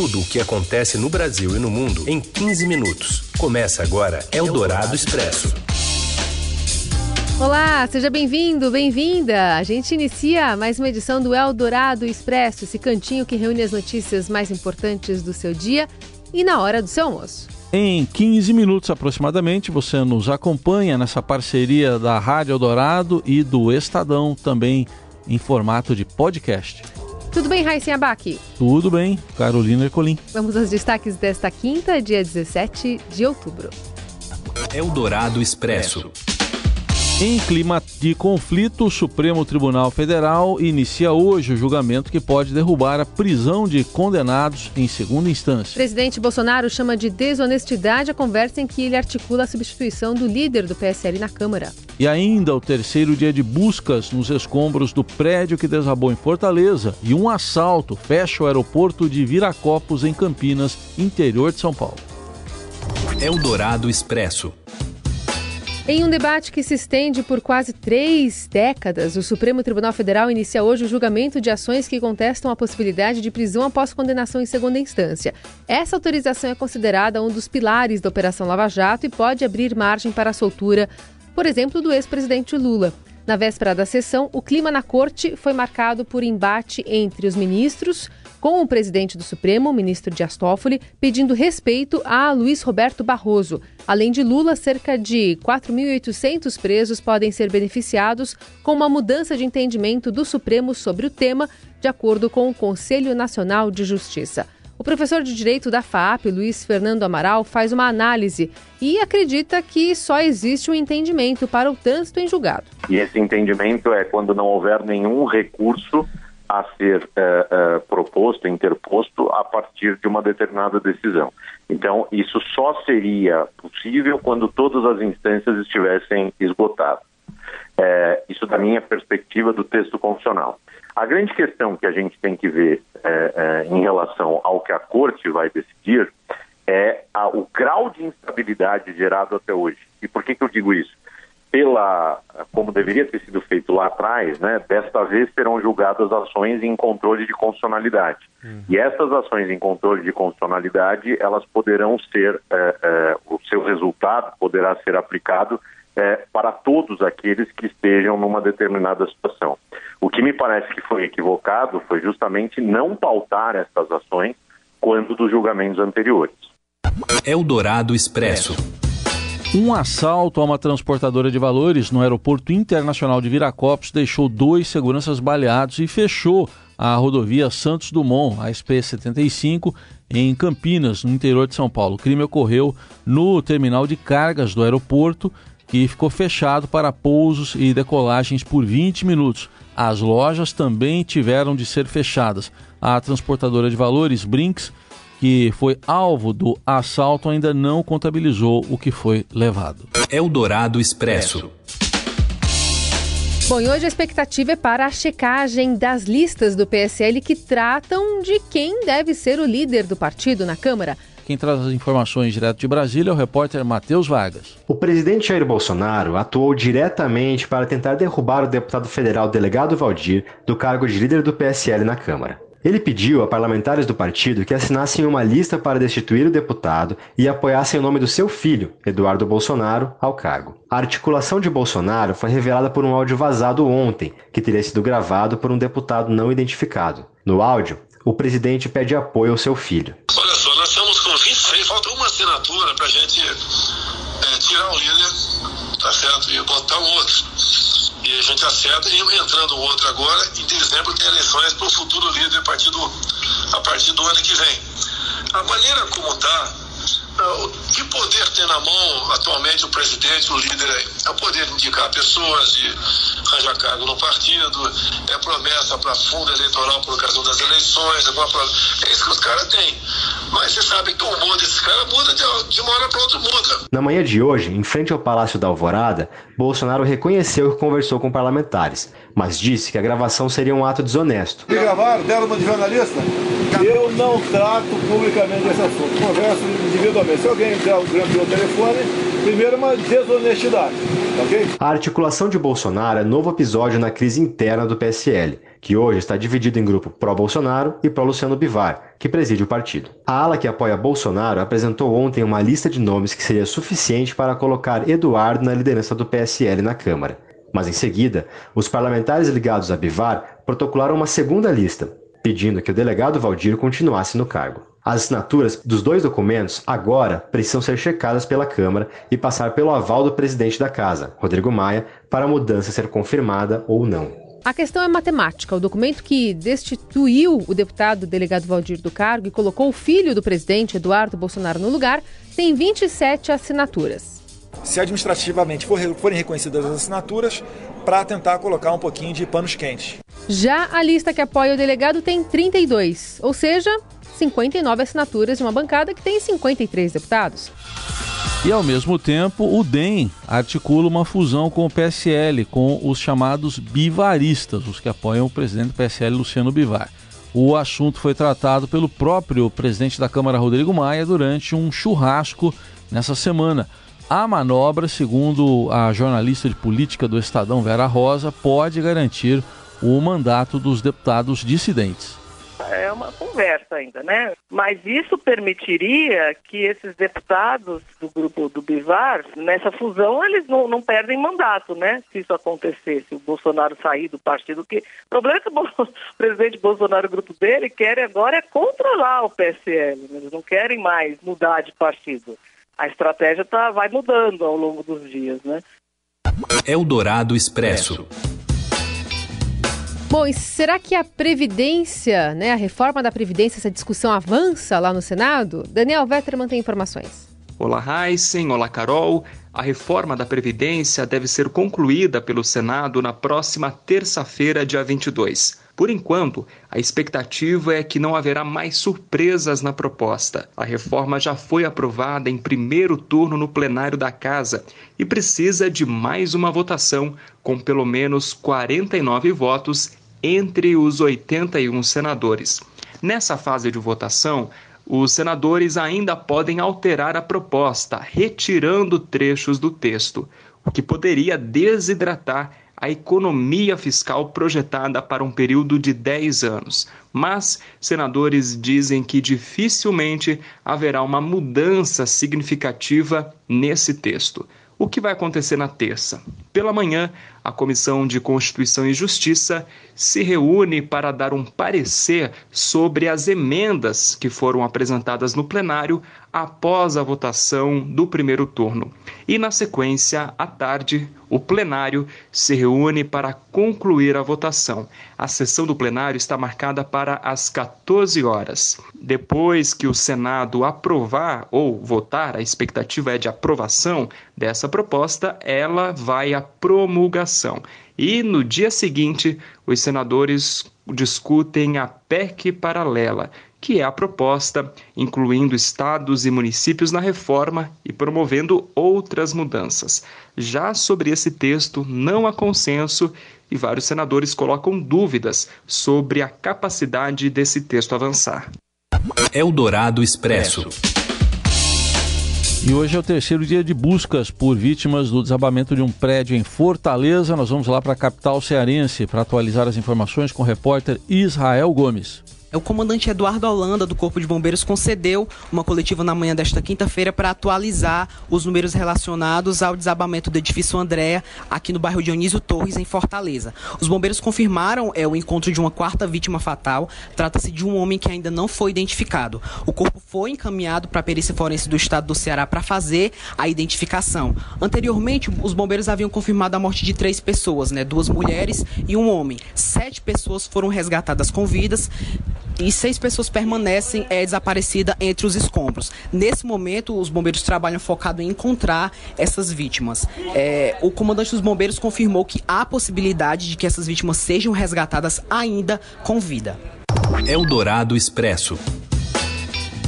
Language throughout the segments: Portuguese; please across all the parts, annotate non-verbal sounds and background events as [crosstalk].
tudo o que acontece no Brasil e no mundo em 15 minutos. Começa agora Eldorado Expresso. Olá, seja bem-vindo, bem-vinda. A gente inicia mais uma edição do Eldorado Expresso, esse cantinho que reúne as notícias mais importantes do seu dia e na hora do seu almoço. Em 15 minutos aproximadamente, você nos acompanha nessa parceria da Rádio Eldorado e do Estadão, também em formato de podcast. Tudo bem, Raíssa Abac? Tudo bem, Carolina Ercolim. Vamos aos destaques desta quinta, dia 17 de outubro. Eldorado Expresso. Em clima de conflito, o Supremo Tribunal Federal inicia hoje o julgamento que pode derrubar a prisão de condenados em segunda instância. O presidente Bolsonaro chama de desonestidade a conversa em que ele articula a substituição do líder do PSL na Câmara. E ainda o terceiro dia de buscas nos escombros do prédio que desabou em Fortaleza e um assalto fecha o aeroporto de Viracopos, em Campinas, interior de São Paulo. Eldorado Expresso. Em um debate que se estende por quase três décadas, o Supremo Tribunal Federal inicia hoje o julgamento de ações que contestam a possibilidade de prisão após condenação em segunda instância. Essa autorização é considerada um dos pilares da Operação Lava Jato e pode abrir margem para a soltura, por exemplo, do ex-presidente Lula. Na véspera da sessão, o clima na corte foi marcado por embate entre os ministros, com o presidente do Supremo, ministro Dias Toffoli, pedindo respeito a Luiz Roberto Barroso. Além de Lula, cerca de 4.800 presos podem ser beneficiados com uma mudança de entendimento do Supremo sobre o tema, de acordo com o Conselho Nacional de Justiça. O professor de Direito da FAP, Luiz Fernando Amaral, faz uma análise e acredita que só existe um entendimento para o trânsito em julgado. E esse entendimento é quando não houver nenhum recurso a ser uh, uh, proposto, interposto a partir de uma determinada decisão. Então, isso só seria possível quando todas as instâncias estivessem esgotadas. É, isso da minha perspectiva do texto constitucional. A grande questão que a gente tem que ver é, é, em relação ao que a Corte vai decidir é a, o grau de instabilidade gerado até hoje. E por que, que eu digo isso? Pela como deveria ter sido feito lá atrás, né, desta vez serão julgadas ações em controle de constitucionalidade. Uhum. E essas ações em controle de constitucionalidade, elas poderão ser, é, é, o seu resultado poderá ser aplicado é, para todos aqueles que estejam numa determinada situação. O que me parece que foi equivocado foi justamente não pautar essas ações quando dos julgamentos anteriores. Eldorado Expresso. Um assalto a uma transportadora de valores no Aeroporto Internacional de Viracopos deixou dois seguranças baleados e fechou a rodovia Santos Dumont, a SP-75, em Campinas, no interior de São Paulo. O crime ocorreu no terminal de cargas do aeroporto, que ficou fechado para pousos e decolagens por 20 minutos. As lojas também tiveram de ser fechadas. A transportadora de valores, Brinks, que foi alvo do assalto ainda não contabilizou o que foi levado. Eldorado Expresso. Bom, e hoje a expectativa é para a checagem das listas do PSL que tratam de quem deve ser o líder do partido na Câmara. Quem traz as informações direto de Brasília é o repórter Matheus Vargas. O presidente Jair Bolsonaro atuou diretamente para tentar derrubar o deputado federal delegado Valdir do cargo de líder do PSL na Câmara. Ele pediu a parlamentares do partido que assinassem uma lista para destituir o deputado e apoiassem o nome do seu filho, Eduardo Bolsonaro, ao cargo. A articulação de Bolsonaro foi revelada por um áudio vazado ontem, que teria sido gravado por um deputado não identificado. No áudio, o presidente pede apoio ao seu filho. Olha só, nós estamos com 26, falta uma assinatura para a gente é, tirar o líder, tá certo? E botar outro e a gente acerta e entrando outro agora, em dezembro tem eleições para o futuro líder a partir, do, a partir do ano que vem. A maneira como está, que poder tem na mão atualmente o presidente, o líder? É o poder de indicar pessoas, de arranjar cargo no partido, é promessa para fundo eleitoral por ocasião das eleições, é, é isso que os caras têm. Mas você sabe que o humor desses caras muda de uma hora para outra muda. Na manhã de hoje, em frente ao Palácio da Alvorada, Bolsonaro reconheceu que conversou com parlamentares, mas disse que a gravação seria um ato desonesto. Me gravaram, deram uma de jornalista? Eu não trato publicamente esse assunto, converso individualmente. Se alguém der o meu telefone, primeiro uma desonestidade, ok? A articulação de Bolsonaro é novo episódio na crise interna do PSL, que hoje está dividido em grupo pró-Bolsonaro e pró-Luciano Bivar, que preside o partido. A ala que apoia Bolsonaro apresentou ontem uma lista de nomes que seria suficiente para colocar Eduardo na liderança do PSL na Câmara. Mas em seguida, os parlamentares ligados a Bivar protocolaram uma segunda lista, pedindo que o delegado Valdir continuasse no cargo. As assinaturas dos dois documentos agora precisam ser checadas pela Câmara e passar pelo aval do presidente da Casa, Rodrigo Maia, para a mudança ser confirmada ou não. A questão é matemática. O documento que destituiu o deputado delegado Valdir do cargo e colocou o filho do presidente, Eduardo Bolsonaro, no lugar, tem 27 assinaturas se administrativamente forem reconhecidas as assinaturas, para tentar colocar um pouquinho de panos quentes. Já a lista que apoia o delegado tem 32, ou seja, 59 assinaturas de uma bancada que tem 53 deputados. E ao mesmo tempo, o DEM articula uma fusão com o PSL, com os chamados bivaristas, os que apoiam o presidente do PSL, Luciano Bivar. O assunto foi tratado pelo próprio presidente da Câmara, Rodrigo Maia, durante um churrasco nessa semana. A manobra, segundo a jornalista de política do Estadão Vera Rosa, pode garantir o mandato dos deputados dissidentes. É uma conversa ainda, né? Mas isso permitiria que esses deputados do grupo do Bivar, nessa fusão, eles não, não perdem mandato, né? Se isso acontecer, se o Bolsonaro sair do partido. Que... O problema é que o [laughs] presidente Bolsonaro o grupo dele querem agora é controlar o PSL. Né? Eles não querem mais mudar de partido a estratégia tá, vai mudando ao longo dos dias, né? Eldorado Expresso. Bom, e será que a Previdência, né, a reforma da Previdência, essa discussão avança lá no Senado? Daniel Vetterman tem informações. Olá, Heisen. Olá, Carol. A reforma da Previdência deve ser concluída pelo Senado na próxima terça-feira, dia 22. Por enquanto, a expectativa é que não haverá mais surpresas na proposta. A reforma já foi aprovada em primeiro turno no plenário da Casa e precisa de mais uma votação, com pelo menos 49 votos entre os 81 senadores. Nessa fase de votação, os senadores ainda podem alterar a proposta, retirando trechos do texto, o que poderia desidratar a economia fiscal projetada para um período de 10 anos. Mas senadores dizem que dificilmente haverá uma mudança significativa nesse texto. O que vai acontecer na terça? Pela manhã, a Comissão de Constituição e Justiça se reúne para dar um parecer sobre as emendas que foram apresentadas no plenário após a votação do primeiro turno. E, na sequência, à tarde, o plenário se reúne para concluir a votação. A sessão do plenário está marcada para as 14 horas. Depois que o Senado aprovar ou votar, a expectativa é de aprovação dessa proposta, ela vai à promulgação. E no dia seguinte, os senadores discutem a PEC paralela, que é a proposta incluindo estados e municípios na reforma e promovendo outras mudanças. Já sobre esse texto, não há consenso e vários senadores colocam dúvidas sobre a capacidade desse texto avançar. Eldorado Expresso. E hoje é o terceiro dia de buscas por vítimas do desabamento de um prédio em Fortaleza. Nós vamos lá para a capital cearense para atualizar as informações com o repórter Israel Gomes. É o comandante Eduardo Holanda, do Corpo de Bombeiros, concedeu uma coletiva na manhã desta quinta-feira para atualizar os números relacionados ao desabamento do edifício Andréa, aqui no bairro Dionísio Torres, em Fortaleza. Os bombeiros confirmaram é, o encontro de uma quarta vítima fatal. Trata-se de um homem que ainda não foi identificado. O corpo foi encaminhado para a perícia forense do estado do Ceará para fazer a identificação. Anteriormente, os bombeiros haviam confirmado a morte de três pessoas, né? duas mulheres e um homem. Sete pessoas foram resgatadas com vidas e seis pessoas permanecem é, desaparecidas entre os escombros. Nesse momento, os bombeiros trabalham focado em encontrar essas vítimas. É, o comandante dos bombeiros confirmou que há possibilidade de que essas vítimas sejam resgatadas ainda com vida. Eldorado Expresso.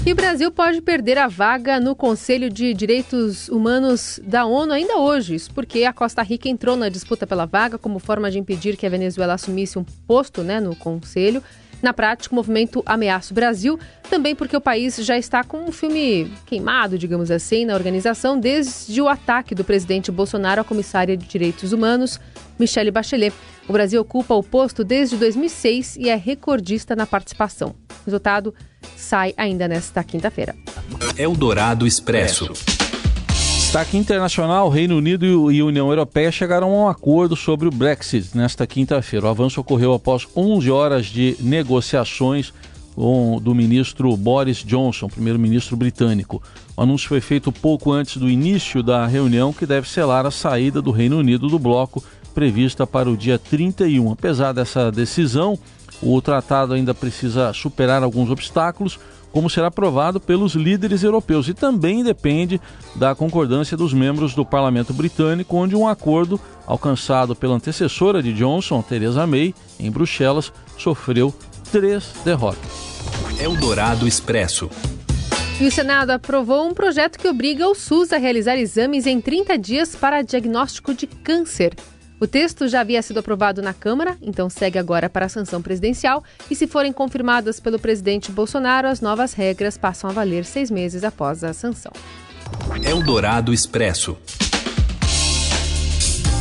E o Brasil pode perder a vaga no Conselho de Direitos Humanos da ONU ainda hoje, isso porque a Costa Rica entrou na disputa pela vaga como forma de impedir que a Venezuela assumisse um posto né, no Conselho. Na prática, o movimento ameaça o Brasil, também porque o país já está com um filme queimado, digamos assim, na organização, desde o ataque do presidente Bolsonaro à comissária de Direitos Humanos, Michelle Bachelet. O Brasil ocupa o posto desde 2006 e é recordista na participação. O resultado sai ainda nesta quinta-feira. Eldorado Expresso. Destaque internacional: Reino Unido e União Europeia chegaram a um acordo sobre o Brexit nesta quinta-feira. O avanço ocorreu após 11 horas de negociações do ministro Boris Johnson, primeiro-ministro britânico. O anúncio foi feito pouco antes do início da reunião, que deve selar a saída do Reino Unido do bloco, prevista para o dia 31. Apesar dessa decisão, o tratado ainda precisa superar alguns obstáculos, como será aprovado pelos líderes europeus e também depende da concordância dos membros do parlamento britânico, onde um acordo alcançado pela antecessora de Johnson, Theresa May, em Bruxelas, sofreu três derrotas. Eldorado Expresso. E o Senado aprovou um projeto que obriga o SUS a realizar exames em 30 dias para diagnóstico de câncer. O texto já havia sido aprovado na Câmara, então segue agora para a sanção presidencial. E se forem confirmadas pelo presidente Bolsonaro, as novas regras passam a valer seis meses após a sanção. Eldorado Expresso.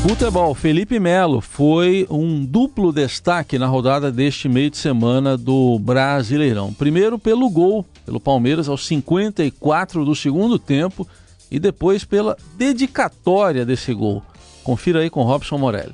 Futebol, Felipe Melo foi um duplo destaque na rodada deste meio de semana do Brasileirão. Primeiro pelo gol, pelo Palmeiras aos 54 do segundo tempo e depois pela dedicatória desse gol. Confira aí com Robson Morelli.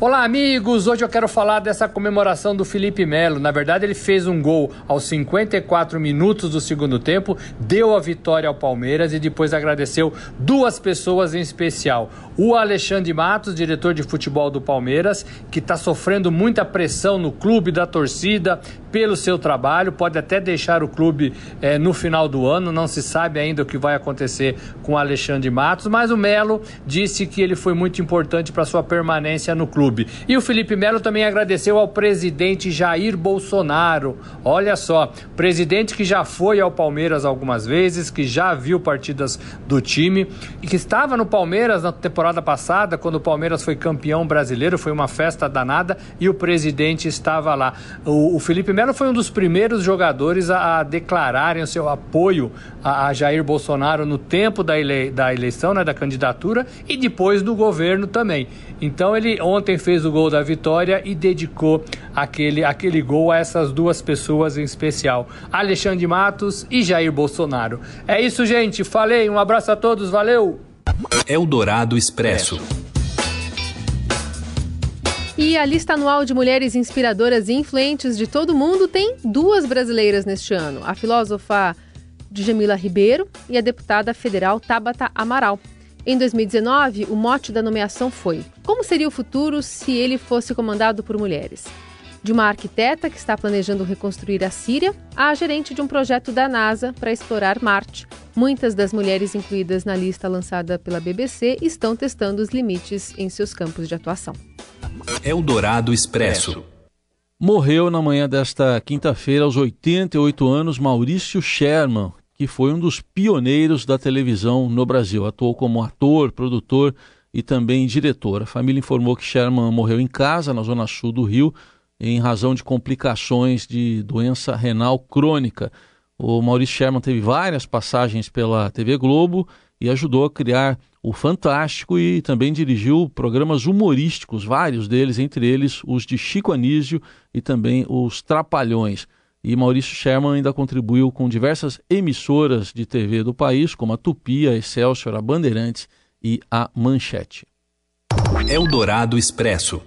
Olá, amigos! Hoje eu quero falar dessa comemoração do Felipe Melo. Na verdade, ele fez um gol aos 54 minutos do segundo tempo, deu a vitória ao Palmeiras e depois agradeceu duas pessoas em especial. O Alexandre Matos, diretor de futebol do Palmeiras, que está sofrendo muita pressão no clube da torcida pelo seu trabalho, pode até deixar o clube eh, no final do ano, não se sabe ainda o que vai acontecer com o Alexandre Matos, mas o Melo disse que ele foi muito importante para sua permanência no clube. E o Felipe Melo também agradeceu ao presidente Jair Bolsonaro. Olha só, presidente que já foi ao Palmeiras algumas vezes, que já viu partidas do time e que estava no Palmeiras na temporada passada, quando o Palmeiras foi campeão brasileiro, foi uma festa danada e o presidente estava lá. O, o Felipe Melo foi um dos primeiros jogadores a, a declararem o seu apoio a, a, Jair Bolsonaro no tempo da, ele, da eleição, né, da candidatura e depois do governo também. Então ele ontem fez o gol da vitória e dedicou aquele, aquele gol a essas duas pessoas em especial, Alexandre Matos e Jair Bolsonaro. É isso, gente. Falei, um abraço a todos, valeu! Eldorado Expresso. E a lista anual de mulheres inspiradoras e influentes de todo o mundo tem duas brasileiras neste ano: a filósofa Djamila Ribeiro e a deputada federal Tabata Amaral. Em 2019, o mote da nomeação foi: Como seria o futuro se ele fosse comandado por mulheres? De uma arquiteta que está planejando reconstruir a Síria à gerente de um projeto da NASA para explorar Marte. Muitas das mulheres incluídas na lista lançada pela BBC estão testando os limites em seus campos de atuação. Eldorado Expresso. Morreu na manhã desta quinta-feira, aos 88 anos, Maurício Sherman, que foi um dos pioneiros da televisão no Brasil. Atuou como ator, produtor e também diretor. A família informou que Sherman morreu em casa, na zona sul do Rio, em razão de complicações de doença renal crônica. O Maurício Sherman teve várias passagens pela TV Globo e ajudou a criar o Fantástico e também dirigiu programas humorísticos, vários deles, entre eles os de Chico Anísio e também os Trapalhões. E Maurício Sherman ainda contribuiu com diversas emissoras de TV do país, como a Tupi, a Excelsior, a Bandeirantes e a Manchete. Eldorado Expresso.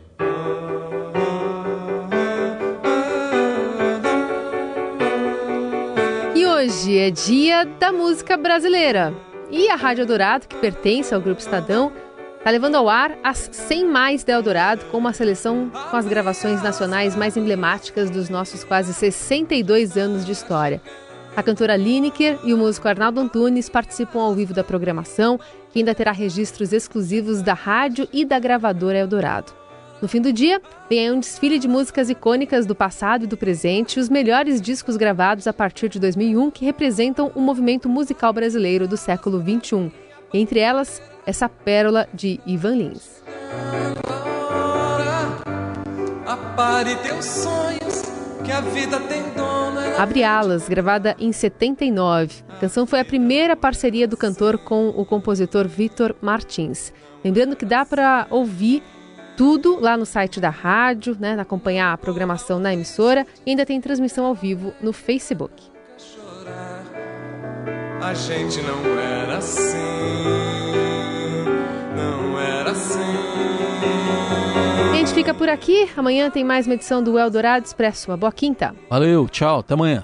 Hoje é dia da música brasileira. E a Rádio Dourado, que pertence ao Grupo Estadão, está levando ao ar as 100 mais da Eldorado, com uma seleção com as gravações nacionais mais emblemáticas dos nossos quase 62 anos de história. A cantora Lineker e o músico Arnaldo Antunes participam ao vivo da programação, que ainda terá registros exclusivos da rádio e da gravadora Eldorado. No fim do dia, vem aí um desfile de músicas icônicas do passado e do presente os melhores discos gravados a partir de 2001 que representam o movimento musical brasileiro do século XXI. Entre elas, essa pérola de Ivan Lins. Apare teus sonhos, que a vida tem. Abre Alas, gravada em 79. A canção foi a primeira parceria do cantor com o compositor Vitor Martins. Lembrando que dá para ouvir tudo lá no site da rádio, né, acompanhar a programação na emissora e ainda tem transmissão ao vivo no Facebook. A gente não era assim, não era assim. A gente fica por aqui. Amanhã tem mais uma edição do Eldorado Expresso. Uma boa quinta. Valeu, tchau, até amanhã.